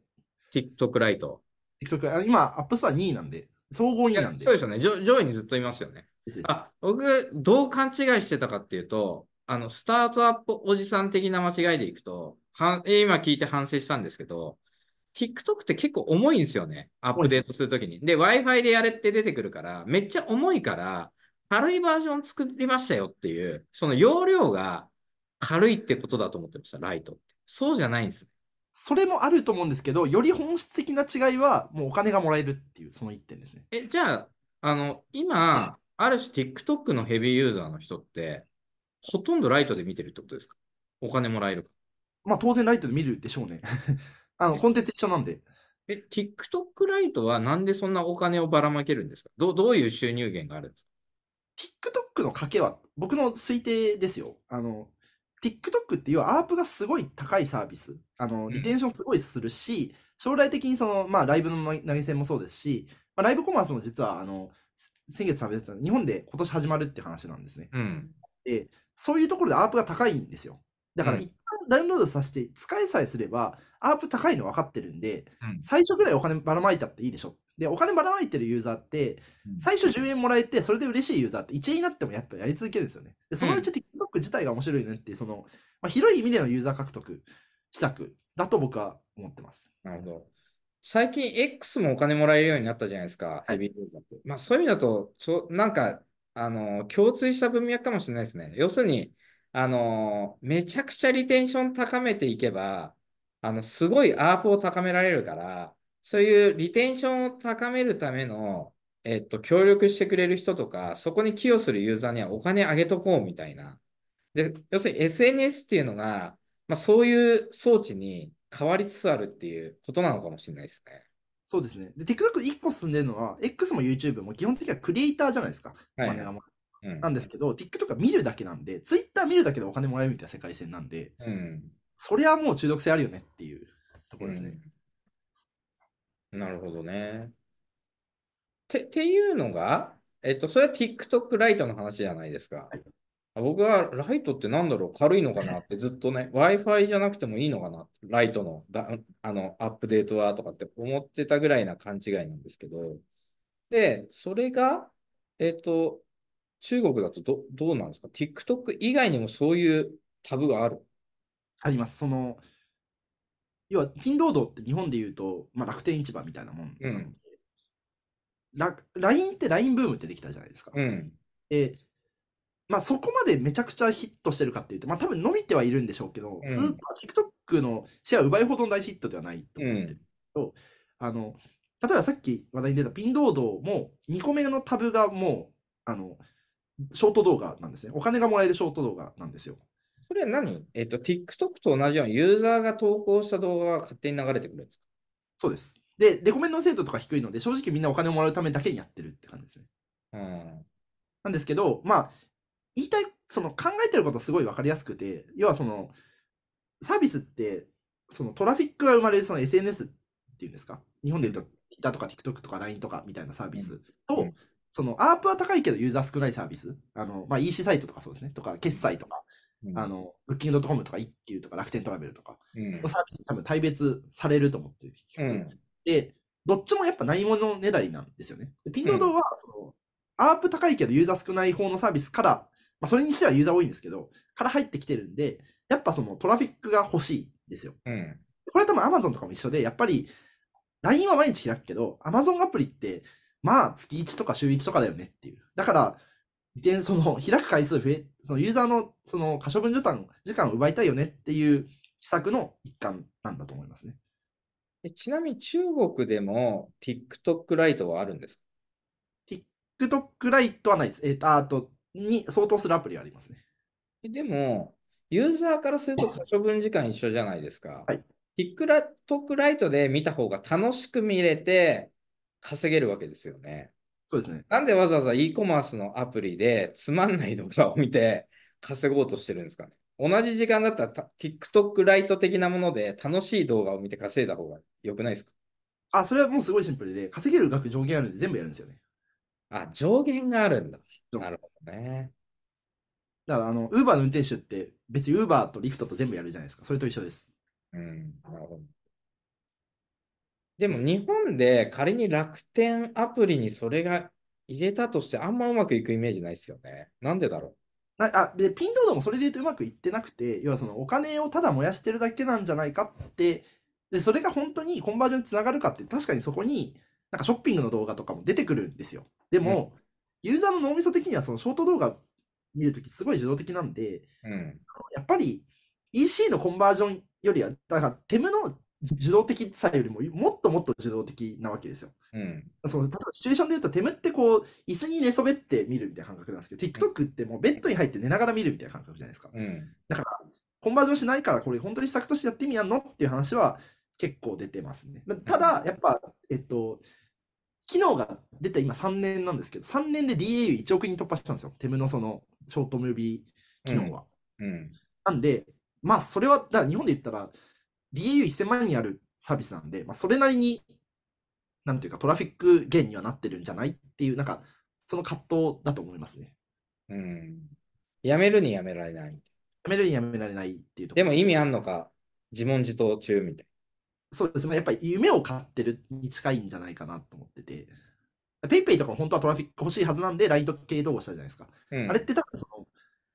?TikTok ライト。TikTok、あ今、 App Store 2位なんで、総合2いや位なんで。そうですよね。上上位にずっといますよね。あ、僕、どう勘違いしてたかっていうと、あの、スタートアップおじさん的な間違いでいくと、は今聞いて反省したんですけど、TikTok って結構重いんですよね。アップデートするときに。で、Wi-Fi でやれって出てくるから、めっちゃ重いから、軽いバージョン作りましたよっていう、その容量が軽いってことだと思ってました、ライトって。そうじゃないんです。それもあると思うんですけど、より本質的な違いは、もうお金がもらえるっていう、その一点ですね。え、じゃあ、あの、今、ある種 TikTok のヘビーユーザーの人って、ほとんどライトで見てるってことですか？お金もらえるか。まあ当然ライトで見るでしょうね。あの、コンテンツ一緒なんで。え、TikTok ライトはなんでそんなお金をばらまけるんですか？どどういう収入源があるんですか ?TikTok の賭けは、僕の推定ですよ。あの、TikTok っていうアープがすごい高いサービス。あの、リテンションすごいするし、将来的にその、まあ、ライブの投げ銭もそうですし、まあ、ライブコマースも実は、あの、先月食べてた日本で今年始まるって話なんですね。うん、で、そういうところでアープが高いんですよ。だから一旦ダウンロードさせて使いさえすれば、アープ高いの分かってるんで、うん、最初ぐらいお金ばらまいたっていいでしょ。で、お金ばらまいてるユーザーって、最初10円もらえて、それで嬉しいユーザーって1円になってもやっぱやり続けるんですよね。で、そのうち TikTok 自体が面白いねってその、まあ、広い意味でのユーザー獲得施策だと僕は思ってます。なるほど。最近 X もお金もらえるようになったじゃないですか、ヘビーユーザーって。まあそういう意味だと、ちょなんか、あの、共通した文脈かもしれないですね。要するに、あの、めちゃくちゃリテンション高めていけば、あの、すごいアープを高められるから、そういうリテンションを高めるための、えっと、協力してくれる人とか、そこに寄与するユーザーにはお金あげとこうみたいな。で、要するに SNS っていうのが、まあ、そういう装置に変わりつつあるっていうことなのかもしれないですね。そうですね。で、TikTok 1個進んでるのは、X も YouTube も基本的にはクリエイターじゃないですか。はい、うん、なんですけど、TikTok は見るだけなんで、Twitter 見るだけでお金もらえるみたいな世界線なんで、うん、そりゃもう中毒性あるよねっていうところですね。うん、なるほどね。てっていうのが、えっと、それは TikTok ライトの話じゃないですか。はい僕はライトってなんだろう軽いのかなってずっとね、Wi-Fi じゃなくてもいいのかなライトのだあのアップデートはとかって思ってたぐらいな勘違いなんですけど、で、それが、えっ、と、中国だとどどうなんですか ?TikTok 以外にもそういうタブがある？あります。その、要は、ピンロードって日本で言うと、まあ、楽天市場みたいなもんなので、うん、LINE って LINE ブームってできたじゃないですか。うん、えまあ、そこまでめちゃくちゃヒットしてるかっていうと、まあ、多分伸びてはいるんでしょうけど、うん、スーパー TikTok のシェアを奪いほどの大ヒットではないと思ってると、うん、あの、例えばさっき話題に出たピンロードも2個目のタブがもう、あの、ショート動画なんですね。お金がもらえるショート動画なんですよ。それは何？えっ、と、TikTok と同じようにユーザーが投稿した動画が勝手に流れてくるんですか？そうです。で、レコメンドの精度とか低いので、正直みんなお金をもらうためだけにやってるって感じですね。うん。なんですけど、まあ、言いたい、その考えてることすごい分かりやすくて、要はその、サービスって、そのトラフィックが生まれるその SNS っていうんですか？日本で言うと Twitter とか TikTok とか LINE とかみたいなサービスと、うん、そのアープは高いけどユーザー少ないサービス、あの、まあ、EC サイトとかそうですね、とか、決済とか、うん、あの、ブッキングドットコムとか一休とか楽天トラベルとか。のサービス多分大別されると思ってる、うん、で、どっちもやっぱないものねだりなんですよね。でピンロードは、その、アープ高いけどユーザー少ない方のサービスからまあ、それにしてはユーザー多いんですけど、から入ってきてるんで、やっぱそのトラフィックが欲しいんですよ。うん、これは多分 Amazon とかも一緒で、やっぱり LINE は毎日開くけど、Amazon アプリって、まあ月1とか週1とかだよねっていう。だから、その開く回数増え、そのユーザーのその可処分時間時間を奪いたいよねっていう施策の一環なんだと思いますね。ちなみに中国でも TikTok ライトはあるんですか ?TikTok ライトはないです。えっ、ー、と、あと、に相当するアプリがありますね。でも、ユーザーからすると可処分時間一緒じゃないですか。はい。TikTok ライトで見た方が楽しく見れて稼げるわけですよね。そうですね。なんでわざわざ e コマースのアプリでつまんない動画を見て稼ごうとしてるんですかね。同じ時間だったら TikTok ライト的なもので楽しい動画を見て稼いだ方が良くないですか？あ、それはもうすごいシンプルで、稼げる額上限あるんで全部やるんですよね。あ、上限があるんだ。なるほどね。だから、あの、ウーバーの運転手って別にウーバーとリフトと全部やるじゃないですか。それと一緒です。うん、なるほど。でも日本で仮に楽天アプリにそれが入れたとしてあんまうまくいくイメージないですよね。なんでだろあでピンロードもそれで言うとうまくいってなくて、要はそのお金をただ燃やしてるだけなんじゃないかって、でそれが本当にコンバージョンにつながるかって、確かにそこになんかショッピングの動画とかも出てくるんですよ。でも、うん、ユーザーの脳みそ的にはそのショート動画見るときすごい自動的なんで、うん、やっぱり EC のコンバージョンよりは、だからテムの受動的さよりももっともっと受動的なわけですよ。うん、その例えばシチュエーションで言うと、テムってこう、椅子に寝そべって見るみたいな感覚なんですけど、TikTok ってもうベッドに入って寝ながら見るみたいな感覚じゃないですか。うん、だから、コンバージョンしないから、これ本当に施策としてやってみやんのっていう話は結構出てますね。ただ、やっぱ、えっと、機能が出た今3年なんですけど、3年で DAU1 億人突破したんですよ。テムのそのショートムービー機能は。うん、うん、なんで、まあ、それは、だから日本で言ったら、DAU1000 万人あるサービスなんで、まあ、それなりに、なんていうか、トラフィック減にはなってるんじゃないっていう、なんか、その葛藤だと思いますね。うん。やめるにやめられない。やめるにやめられないっていうとでも意味あんのか、自問自答中みたいそうですね。やっぱり夢を買ってるに近いんじゃないかなと思ってて。ペイペイとか本当はトラフィック欲しいはずなんで、ライト系統合したじゃないですか。うん、あれって多分その、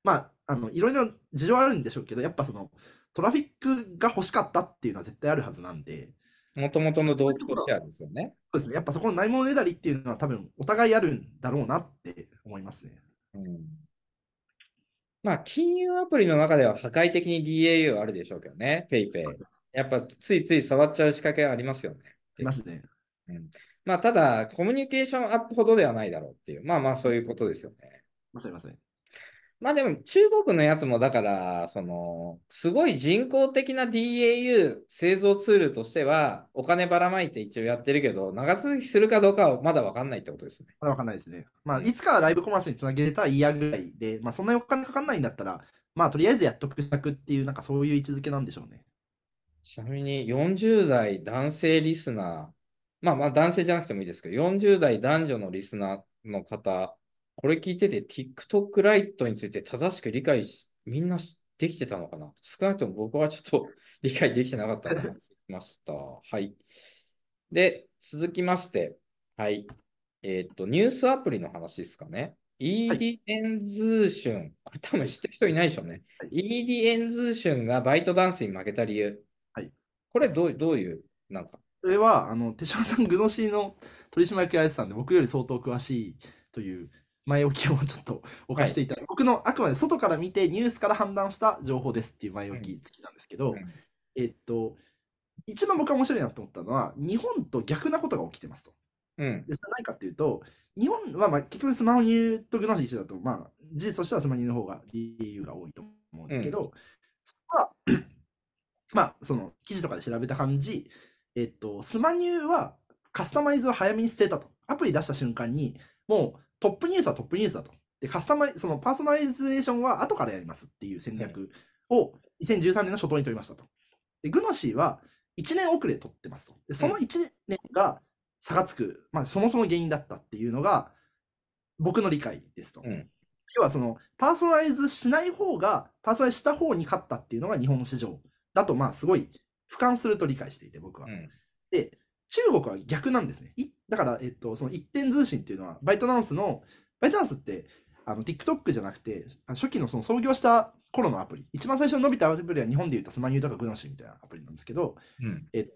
まあ、あの、いろいろ事情あるんでしょうけど、やっぱその、トラフィックが欲しかったっていうのは絶対あるはずなんで。もともとの動機としてあるんですよね。そうですね。やっぱそこのないものねだりっていうのは多分お互いあるんだろうなって思いますね。うん。まあ、金融アプリの中では破壊的に DAU あるでしょうけどね、ペイペイ。やっぱついつい触っちゃう仕掛けはありますよね。ありますね。うん。まあ、ただ、コミュニケーションアップほどではないだろうっていう、まあまあそういうことですよね。まさにまさに。まあでも中国のやつもだから、その、すごい人工的な DAU 製造ツールとしては、お金ばらまいて一応やってるけど、長続きするかどうかはまだ分かんないってことですね。まだ分かんないですね。まあ、いつかライブコマースにつなげたらいいやぐらいで、まあそんなにお金かかんないんだったら、まあとりあえずやっとくっていう、なんかそういう位置づけなんでしょうね。ちなみに40代男性リスナー、まあまあ男性じゃなくてもいいですけど、40代男女のリスナーの方、これ聞いてて TikTok ライトについて正しく理解し、みんなできてたのかな？少なくとも僕はちょっと 理解できてなかったので、ました。はい。で、続きまして、はい。えっ、と、ニュースアプリの話ですかね。ED エンズーシュン、これ多分知ってる人いないでしょうね。はい、ED エンズーシュンがバイトダンスに負けた理由。はい。これどうどういう、なんか？それは、あの、手島さん、グノシーの取締役やられてたんで、僕より相当詳しいという前置きをちょっと置かせていたはい、僕のあくまで外から見てニュースから判断した情報ですっていう前置き付きなんですけど、うん、えっと、一番僕が面白いなと思ったのは、日本と逆なことが起きてますと。うん、でそれ何かっていうと、日本はまあ結局スマホ入とグノシー一緒だと、まあ、事実としてはスマホ入の方が DAU が多いと思うんだけど、うん、それはまあ、その記事とかで調べた感じ、えっと、スマニューはカスタマイズを早めに捨てたと。アプリ出した瞬間に、もうトップニュースはトップニュースだと。で、カスタマイ、そのパーソナリゼーションは後からやりますっていう戦略を2013年の初頭に取りましたと。で、グノシーは1年遅れ取ってますと。で、その1年が差がつく、まあ、そもそも原因だったっていうのが僕の理解ですと。うん、要はそのパーソナライズしない方が、パーソナライズした方に勝ったっていうのが日本市場だと、まあすごい俯瞰すると理解していて、僕は。うん、で、中国は逆なんですね。だから、えっと、その一点通信っていうのは、バイトダンスの、バイトダンスって、あの TikTok じゃなくて、初期のその創業した頃のアプリ、一番最初に伸びたアプリは日本でいうとスマニューとかグノシーみたいなアプリなんですけど、うん、えっと、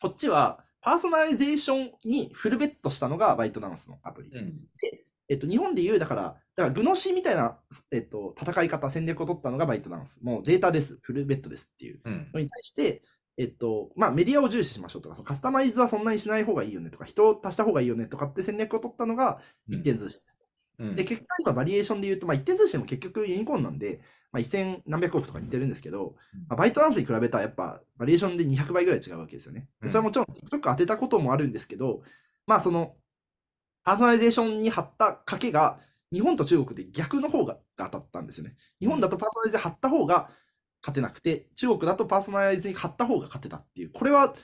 こっちはパーソナライゼーションにフルベットしたのがバイトダンスのアプリ。うん、で、えっと、日本でいう、だから、だからグノシーみたいな、えっと、戦い方、戦略を取ったのがバイトダンス。もうデータです、フルベットですっていう。のに対して、えっと、まあ、メディアを重視しましょうとか、そのカスタマイズはそんなにしない方がいいよねとか、人を足した方がいいよねとかって戦略を取ったのが一点通信です。と。うん、で、結果今バリエーションで言うと、まあ、一点通信も結局ユニコーンなんで、まあ、1000何百億とか似てるんですけど、まあ、バイトダンスに比べたらやっぱバリエーションで200倍ぐらい違うわけですよね。それはもちろん TikTok 当てたこともあるんですけど、まあその、パーソナリゼーションに貼った賭けが、日本と中国で逆の方が当たったんですよね。日本だとパーソナリゼー貼った方が勝てなくて、中国だとパーソナライズに勝った方が勝てたっていう、これは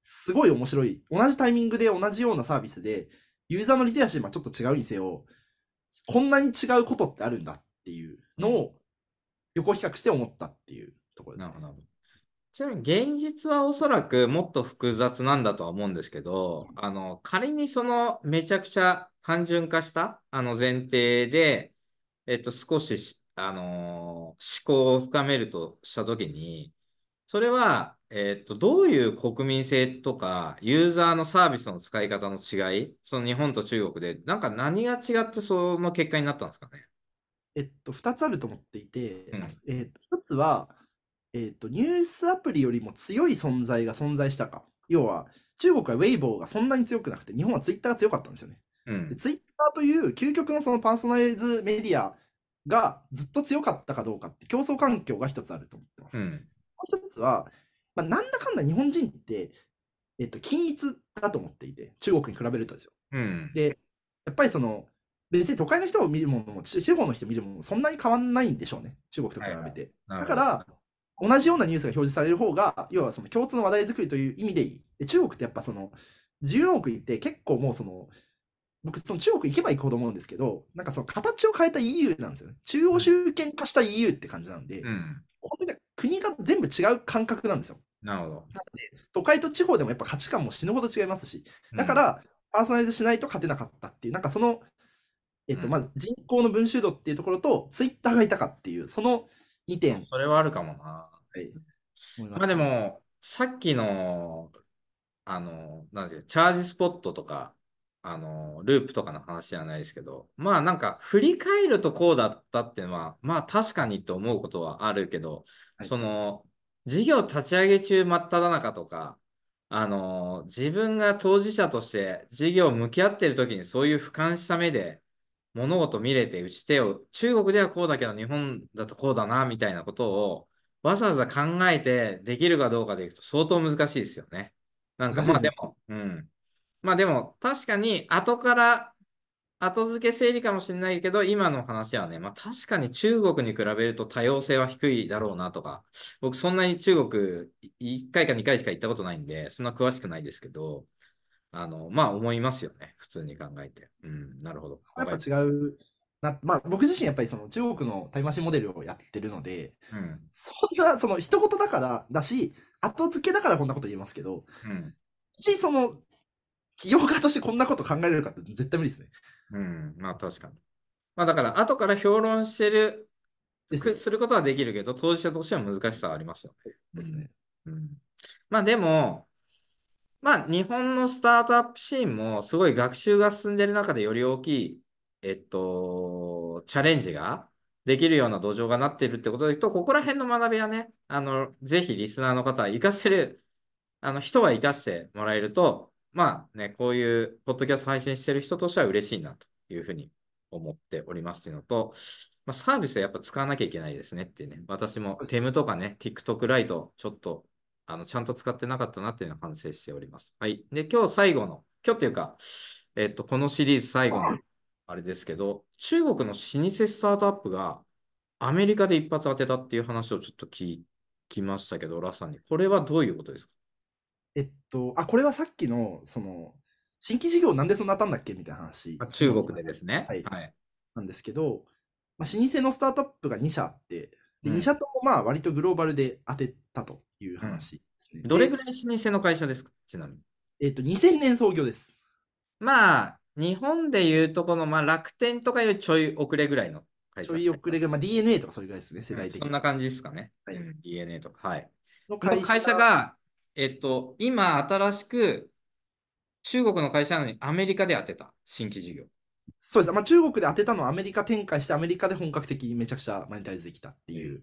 すごい面白い。同じタイミングで同じようなサービスで、ユーザーのリテラシーはちょっと違うにせよ、こんなに違うことってあるんだっていうのを横比較して思ったっていうところです、ね、なるほど。ちなみに現実はおそらくもっと複雑なんだとは思うんですけど、あの仮にそのめちゃくちゃ単純化したあの前提で、えっと、少し、あのー思考を深めるとしたときに、それは、えっと、どういう国民性とか、ユーザーのサービスの使い方の違い、その日本と中国で、なんか何が違ってその結果になったんですかね？えっと、2つあると思っていて、うんえっと、1つは、えっと、ニュースアプリよりも強い存在が存在したか。要は、中国はウェイボーがそんなに強くなくて、日本はツイッターが強かったんですよね。うん。ツイッターという究極のそのパーソナライズメディアがずっと強かったかどうかって競争環境が一つあると思ってます。もうん。う一つは、まあ、なんだかんだ日本人って、えっと、均一だと思っていて、中国に比べるとですよ。うん。で、やっぱりその、別に都会の人を見るものも、地地方の人を見るものもそんなに変わんないんでしょうね、中国と比べて。なるほどだから、同じようなニュースが表示される方が、要はその共通の話題作りという意味でいい。で中国ってやっぱその、14億いって結構もうその、僕、その中国行けば行くほど思うんですけど、なんかその形を変えた EU なんですよね。中央集権化した EU って感じなんで、うん。本当に国が全部違う感覚なんですよ。なるほど。都会と地方でもやっぱ価値観も死ぬほど違いますし、だから、パーソナライズしないと勝てなかったっていう、なんかその、えっと、うんまあ、人口の分集度っていうところと、ツイッターがいたかっていう、その2うん、点。それはあるかもな。はい。まあでも、さっきの、あの、なんていう、チャージスポットとか、あの、ループとかの話じゃないですけど、まあなんか振り返るとこうだったっていうのは、まあ確かにと思うことはあるけど、はい。その、事業立ち上げ中真っ只中とか、あの、自分が当事者として事業向き合ってる時にそういう俯瞰した目で物事見れて打ち手を、中国ではこうだけど日本だとこうだな、みたいなことを、わざわざ考えてできるかどうかでいくと相当難しいですよね。なんかまあでも、うん。まあでも確かに後から後付け整理かもしれないけど、今の話はね、まあ確かに中国に比べると多様性は低いだろうなとか、僕そんなに中国1回か2回しか行ったことないんで、そんな詳しくないですけど、あの、まあ思いますよね。普通に考えて。うん、なるほど。やっぱ違うな、まあ、僕自身やっぱりその中国のタイムマシンモデルをやってるので、うん。そんな、その一言だからだし、後付けだからこんなこと言えますけど、うん。し、その、起業家としてこんなこと考えれるかって絶対無理ですね。うん。まあ確かに。まあだから後から評論してる、ですることはできるけど、当事者としては難しさはありますよね。うんまあでも、まあ日本のスタートアップシーンもすごい学習が進んでいる中でより大きい、えっと、チャレンジができるような土壌がなっているってことでいくと、ここら辺の学びはね、あの、ぜひリスナーの方は活かせる、あの人は活かしてもらえると、まあね、こういうポッドキャスト配信してる人としては嬉しいなというふうに思っておりますというのと、まあ、サービスはやっぱ使わなきゃいけないですねっていうね、私もテムとかね、TikTok ライト、ちょっとあのちゃんと使ってなかったなっていうのを反省しております。はい。で、今日最後の、今日っていうか、えっと、このシリーズ最後のあれですけど、中国の老舗スタートアップがアメリカで一発当てたっていう話をちょっと聞きましたけど、ラさんに。これはどういうことですか？えっと、あ、これはさっきの、その、新規事業なんでそんな当たんだっけみたいな話。あ中国でですね。はいはい。なんですけど、まあ、老舗のスタートアップが2社あって、でうん2社ともまあ割とグローバルで当てたという話ですね。でどれぐらい老舗の会社ですか？ちなみに。えっと、2000年創業です。まあ、日本でいうとこの、まあ、楽天とかよりちょい遅れぐらいの会ち社ょい遅れが、まあ、DNA とかそれぐらいですね、世代的に。そんな感じですかね。はいうん DNA とか。はい。のこの会社が、えっと、今新しく中国の会社なのにアメリカで当てた新規事業。そうです。まあ、中国で当てたのをアメリカ展開して、アメリカで本格的にめちゃくちゃマネタイズできたっていう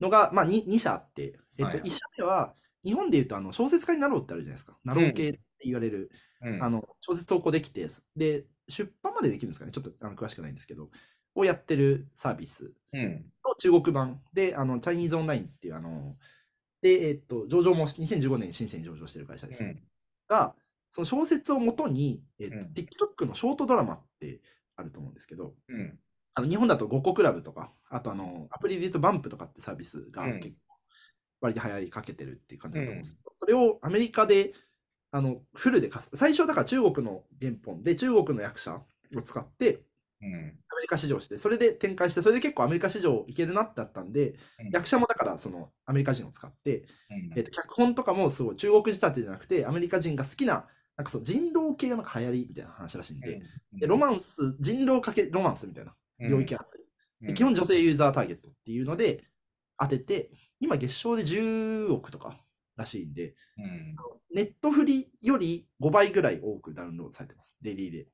のが、まあ、2, 2社あって、えっと、はい1社目は、日本でいうとあの小説家になろうってあるじゃないですか。なろう系って言われる、うんあの小説投稿できて、で、出版までできるんですかね、ちょっとあの詳しくないんですけど、をやってるサービス。うん。の中国版。で、あのチャイニーズオンラインっていう、あの、で、えっと、上場も2015年に深センに上場してる会社ですね。が、その小説をもとに、えっとうん。TikTok のショートドラマってあると思うんですけど、うん。あの日本だと5個クラブとか、あとあのアプリで言うとバンプとかってサービスがうん。結構割と流行りかけてるっていう感じだと思うんですけど、それをアメリカであのフルで貸す。最初はだから中国の原本で中国の役者を使ってうん。アメリカ市場して、それで展開して、それで結構アメリカ市場いけるなってなったんで、うん役者もだからそのアメリカ人を使って、うんえっと脚本とかもすごい中国仕立てじゃなくて、アメリカ人が好きな、なんかそう人狼系がなんか流行りみたいな話らしいんで、でロマンス、人狼かけロマンスみたいな領域が熱い。で基本女性ユーザーターゲットっていうので当てて、今月賞で10億とからしいんで、うん。ネットフリより5倍ぐらい多くダウンロードされてます、デイリーで。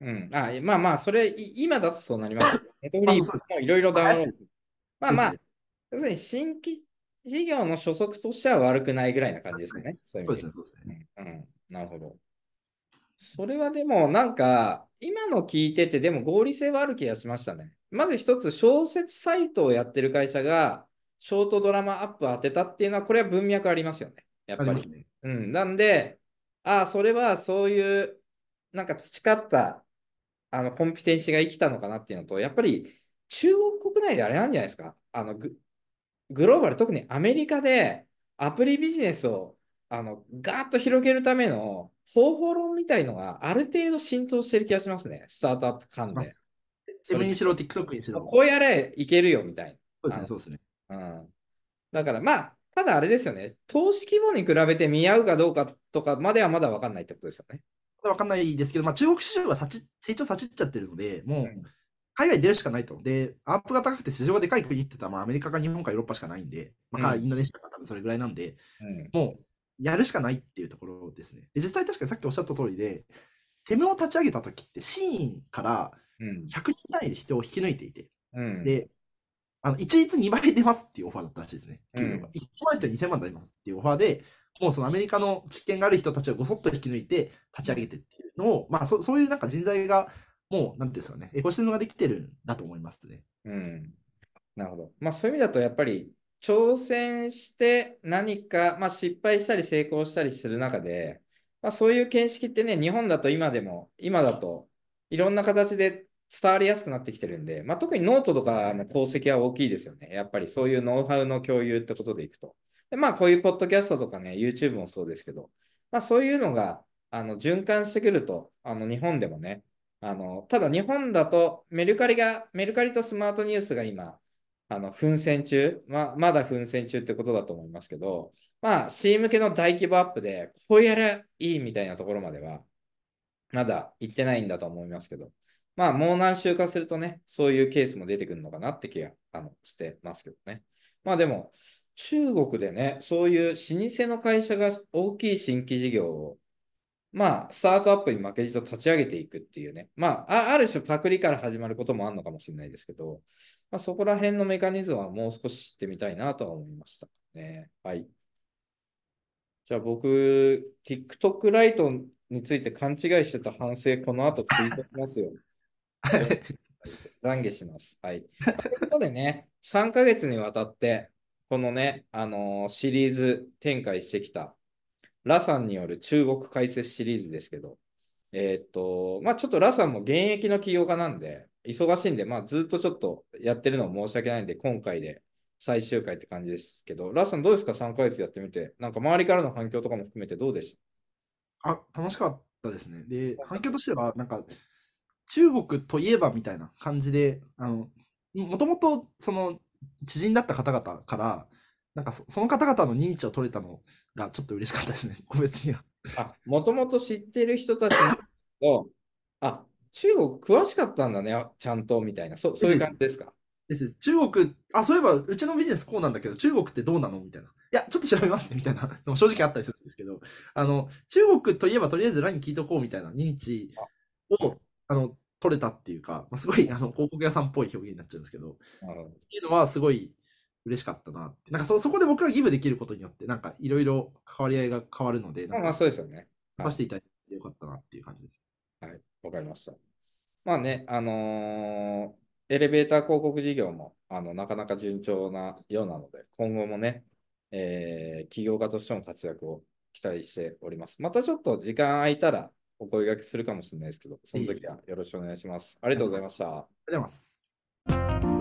うん。あまあまあ、それ、今だとそうなります。ネットフリもいろいろダウンロード。まあまあ、要するに新規事業の初速としては悪くないぐらいな感じですかね。そういう意味で。そうですね。うん。なるほど。それはでも、なんか、今の聞いてて、でも合理性はある気がしましたね。まず一つ、小説サイトをやってる会社が、ショートドラマアップ当てたっていうのは、これは文脈ありますよね。やっぱり。ね、うん。なんで、ああ、それはそういう、なんか培ったあのコンピテンシが生きたのかなっていうのと、やっぱり中国国内であれなんじゃないですか。あのググローバル、特にアメリカでアプリビジネスをあのガーッと広げるための方法論みたいのがある程度浸透してる気がしますね。スタートアップ間で。自分にしろ、TikTok にしろ。こうやれいけるよみたいな。そうですね、そうですね。うん。だからまあ、ただあれですよね。投資規模に比べて見合うかどうかとかまではまだ分かんないってことですよね。分かんないですけど、まあ、中国市場が成長さちっちゃってるので、もう、海外に出るしかないと。で、アップが高くて市場がでかい国って言ったら、まあ、アメリカか日本かヨーロッパしかないんで、まあ、インドネシアか多分それぐらいなんで、うん、もう、やるしかないっていうところですね。で実際確かにさっきおっしゃった通りで、テムを立ち上げた時って、シーンから100人単位で人を引き抜いていて、うん、で、あの一律2倍出ますっていうオファーだったらしいですね。給料が。1万人2000万出ますっていうオファーで、もうそのアメリカの知見がある人たちをごそっと引き抜いて立ち上げてっていうのを、まあそそういうなんか人材がもう、なんていうんですかね、エコシステムができてるんだと思いますね。うん。なるほど。まあそういう意味だとやっぱり挑戦して何か、まあ、失敗したり成功したりする中で、まあ、そういう見識ってね、日本だと今でも、今だといろんな形で伝わりやすくなってきてるんで、まあ、特にノートとかの功績は大きいですよね。やっぱりそういうノウハウの共有ってことでいくと。でまあ、こういうポッドキャストとかね、YouTube もそうですけど、まあ、そういうのがあの循環してくると、あの日本でもね、あのただ日本だとメルカリが、メルカリとスマートニュースが今、あの奮戦中、ままだ奮戦中ってことだと思いますけど、まあ C 向けの大規模アップで、こうやらいいみたいなところまでは、まだ行ってないんだと思いますけど、まあもう何週かするとね、そういうケースも出てくるのかなって気があのしてますけどね。まあでも、中国でね、そういう老舗の会社が大きい新規事業を、まあ、スタートアップに負けじと立ち上げていくっていうね、まあ、ある種パクリから始まることもあるのかもしれないですけど、まあ、そこら辺のメカニズムはもう少し知ってみたいなとは思いましたね。はい。じゃあ僕、TikTok ライトについて勘違いしてた反省、この後ツイートしますよ。懺悔します。はい。ということでね、3ヶ月にわたって、このね、あのー、シリーズ展開してきた、ラさんによる中国解説シリーズですけど、えー、っと、まあちょっとラさんも現役の起業家なんで、忙しいんで、まあずっとちょっとやってるの申し訳ないんで、今回で最終回って感じですけど、ラさんどうですか ?3 ヶ月やってみて。なんか周りからの反響とかも含めてどうでした？あ、楽しかったですね。で、反響としては、なんか、中国といえばみたいな感じで、あの、もともとその知人だった方々から、なんかその方々の認知を取れたのがちょっと嬉しかったですね、個別には。あ、もともと知ってる人たちの、あ、中国詳しかったんだね、ちゃんとみたいな、そそういう感じですか？です中国、あ、そういえば、うちのビジネスこうなんだけど、中国ってどうなの？みたいな。いや、ちょっと調べますね、みたいな。でも正直あったりするんですけど、あの、中国といえばとりあえず LINE 聞いとこうみたいな認知を、あの、取れたっていうか、まあ、すごいあの広告屋さんっぽい表現になっちゃうんですけど、っていうのはすごい嬉しかったなって。なんかそそこで僕がギブできることによって、なんかいろいろ関わり合いが変わるので、まあそうですよね。させていただいてよかったなっていう感じです。はい、わかりました。まあね、あのー、エレベーター広告事業もあのなかなか順調なようなので、今後もね、えー、企業家としての活躍を期待しております。またちょっと時間空いたら、お声掛けするかもしれないですけど、その時はよろしくお願いします。ありがとうございました。ありがとうございます。